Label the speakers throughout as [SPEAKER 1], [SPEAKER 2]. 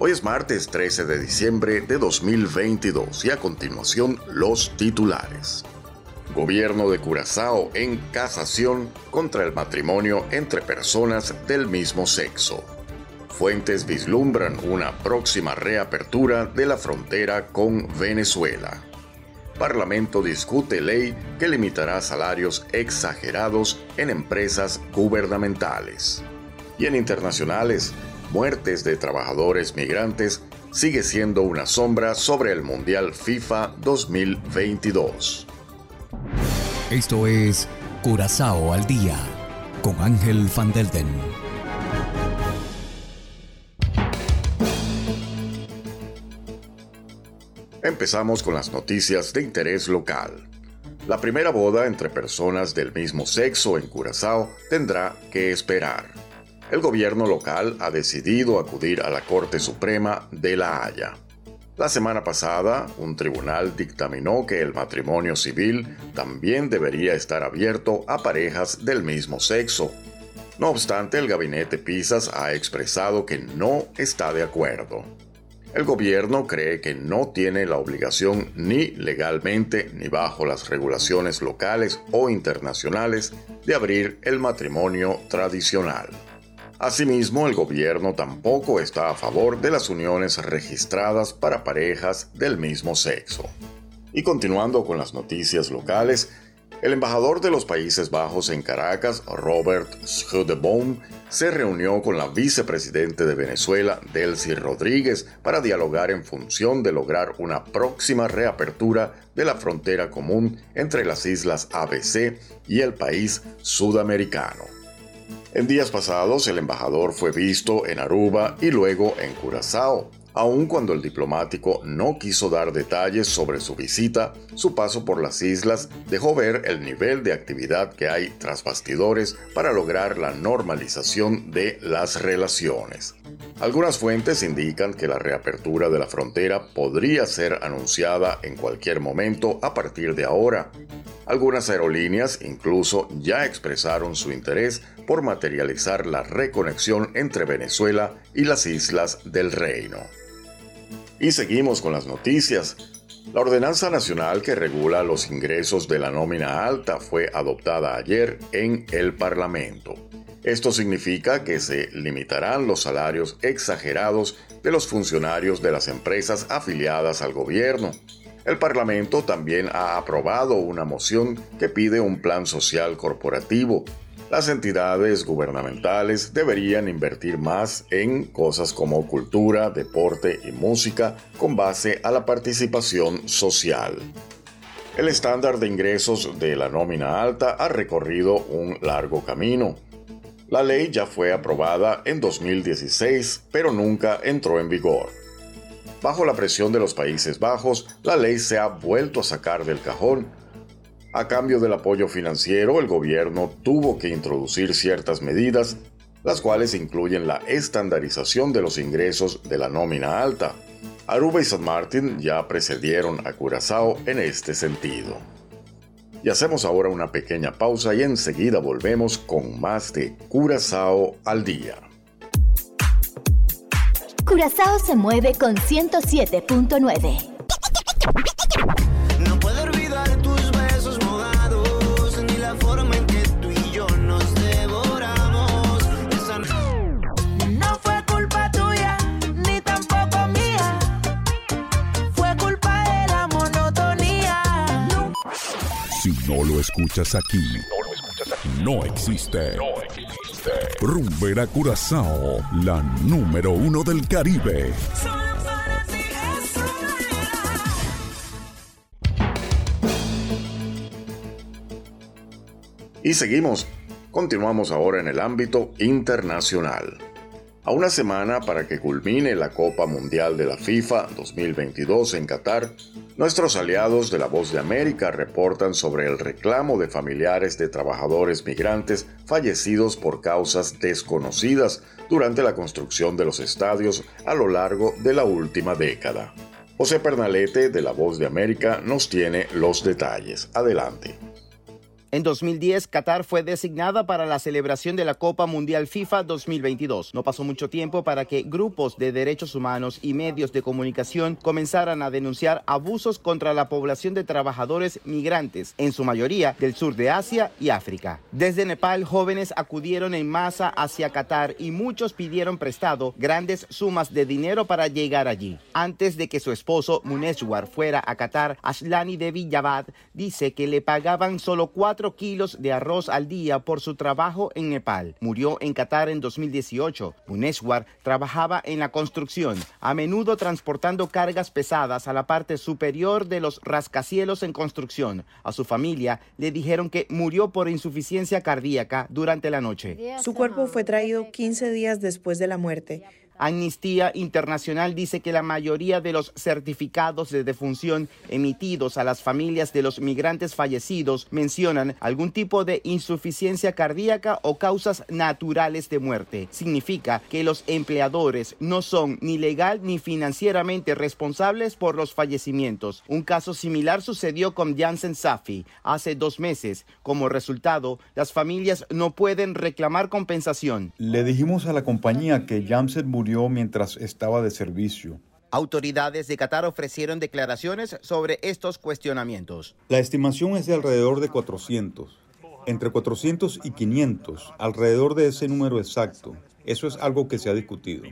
[SPEAKER 1] Hoy es martes 13 de diciembre de 2022 y a continuación los titulares. Gobierno de Curazao en casación contra el matrimonio entre personas del mismo sexo. Fuentes vislumbran una próxima reapertura de la frontera con Venezuela. Parlamento discute ley que limitará salarios exagerados en empresas gubernamentales. Y en internacionales, muertes de trabajadores migrantes sigue siendo una sombra sobre el Mundial FIFA 2022.
[SPEAKER 2] Esto es Curazao al Día con Ángel Van Delden.
[SPEAKER 1] Empezamos con las noticias de interés local. La primera boda entre personas del mismo sexo en Curazao tendrá que esperar el gobierno local ha decidido acudir a la Corte Suprema de La Haya. La semana pasada, un tribunal dictaminó que el matrimonio civil también debería estar abierto a parejas del mismo sexo. No obstante, el gabinete Pisas ha expresado que no está de acuerdo. El gobierno cree que no tiene la obligación ni legalmente ni bajo las regulaciones locales o internacionales de abrir el matrimonio tradicional. Asimismo, el gobierno tampoco está a favor de las uniones registradas para parejas del mismo sexo. Y continuando con las noticias locales, el embajador de los Países Bajos en Caracas, Robert Schudeboom, se reunió con la vicepresidente de Venezuela, Delcy Rodríguez, para dialogar en función de lograr una próxima reapertura de la frontera común entre las islas ABC y el país sudamericano. En días pasados, el embajador fue visto en Aruba y luego en Curazao. Aun cuando el diplomático no quiso dar detalles sobre su visita, su paso por las islas dejó ver el nivel de actividad que hay tras bastidores para lograr la normalización de las relaciones. Algunas fuentes indican que la reapertura de la frontera podría ser anunciada en cualquier momento a partir de ahora. Algunas aerolíneas incluso ya expresaron su interés por materializar la reconexión entre Venezuela y las islas del reino. Y seguimos con las noticias. La ordenanza nacional que regula los ingresos de la nómina alta fue adoptada ayer en el Parlamento. Esto significa que se limitarán los salarios exagerados de los funcionarios de las empresas afiliadas al gobierno. El Parlamento también ha aprobado una moción que pide un plan social corporativo las entidades gubernamentales deberían invertir más en cosas como cultura, deporte y música con base a la participación social. El estándar de ingresos de la nómina alta ha recorrido un largo camino. La ley ya fue aprobada en 2016, pero nunca entró en vigor. Bajo la presión de los Países Bajos, la ley se ha vuelto a sacar del cajón a cambio del apoyo financiero, el gobierno tuvo que introducir ciertas medidas, las cuales incluyen la estandarización de los ingresos de la nómina alta. Aruba y San Martín ya precedieron a Curazao en este sentido. Y hacemos ahora una pequeña pausa y enseguida volvemos con más de Curazao al día.
[SPEAKER 3] Curazao se mueve con 107.9.
[SPEAKER 4] no lo escuchas aquí, no existe. No existe. Rumbera Curazao, la número uno del Caribe.
[SPEAKER 1] Y seguimos. Continuamos ahora en el ámbito internacional. A una semana para que culmine la Copa Mundial de la FIFA 2022 en Qatar, nuestros aliados de La Voz de América reportan sobre el reclamo de familiares de trabajadores migrantes fallecidos por causas desconocidas durante la construcción de los estadios a lo largo de la última década. José Pernalete de La Voz de América nos tiene los detalles. Adelante.
[SPEAKER 5] En 2010, Qatar fue designada para la celebración de la Copa Mundial FIFA 2022. No pasó mucho tiempo para que grupos de derechos humanos y medios de comunicación comenzaran a denunciar abusos contra la población de trabajadores migrantes, en su mayoría del sur de Asia y África. Desde Nepal, jóvenes acudieron en masa hacia Qatar y muchos pidieron prestado grandes sumas de dinero para llegar allí. Antes de que su esposo Muneshwar fuera a Qatar, Ashlani Devi Yavad dice que le pagaban solo cuatro kilos de arroz al día por su trabajo en Nepal. Murió en Qatar en 2018. Muneshwar trabajaba en la construcción, a menudo transportando cargas pesadas a la parte superior de los rascacielos en construcción. A su familia le dijeron que murió por insuficiencia cardíaca durante la noche.
[SPEAKER 6] Su cuerpo fue traído 15 días después de la muerte.
[SPEAKER 5] Amnistía Internacional dice que la mayoría de los certificados de defunción emitidos a las familias de los migrantes fallecidos mencionan algún tipo de insuficiencia cardíaca o causas naturales de muerte. Significa que los empleadores no son ni legal ni financieramente responsables por los fallecimientos. Un caso similar sucedió con Janssen Safi hace dos meses. Como resultado, las familias no pueden reclamar compensación.
[SPEAKER 7] Le dijimos a la compañía que Janssen murió mientras estaba de servicio.
[SPEAKER 5] Autoridades de Qatar ofrecieron declaraciones sobre estos cuestionamientos.
[SPEAKER 7] La estimación es de alrededor de 400, entre 400 y 500, alrededor de ese número exacto. Eso es algo que se ha discutido.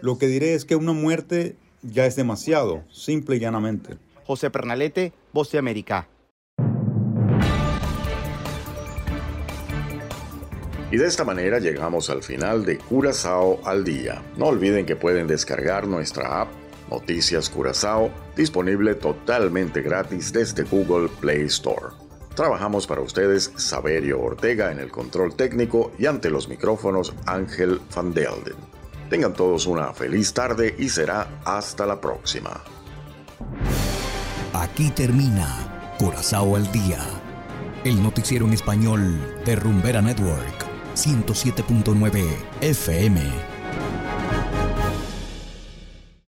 [SPEAKER 7] Lo que diré es que una muerte ya es demasiado, simple y llanamente.
[SPEAKER 5] José Pernalete, Voz de América.
[SPEAKER 1] Y de esta manera llegamos al final de Curazao al día. No olviden que pueden descargar nuestra app Noticias Curazao, disponible totalmente gratis desde Google Play Store. Trabajamos para ustedes Saberio Ortega en el control técnico y ante los micrófonos Ángel Van Delden. Tengan todos una feliz tarde y será hasta la próxima.
[SPEAKER 2] Aquí termina Curazao al día, el noticiero en español de Rumbera Network. 107.9 FM.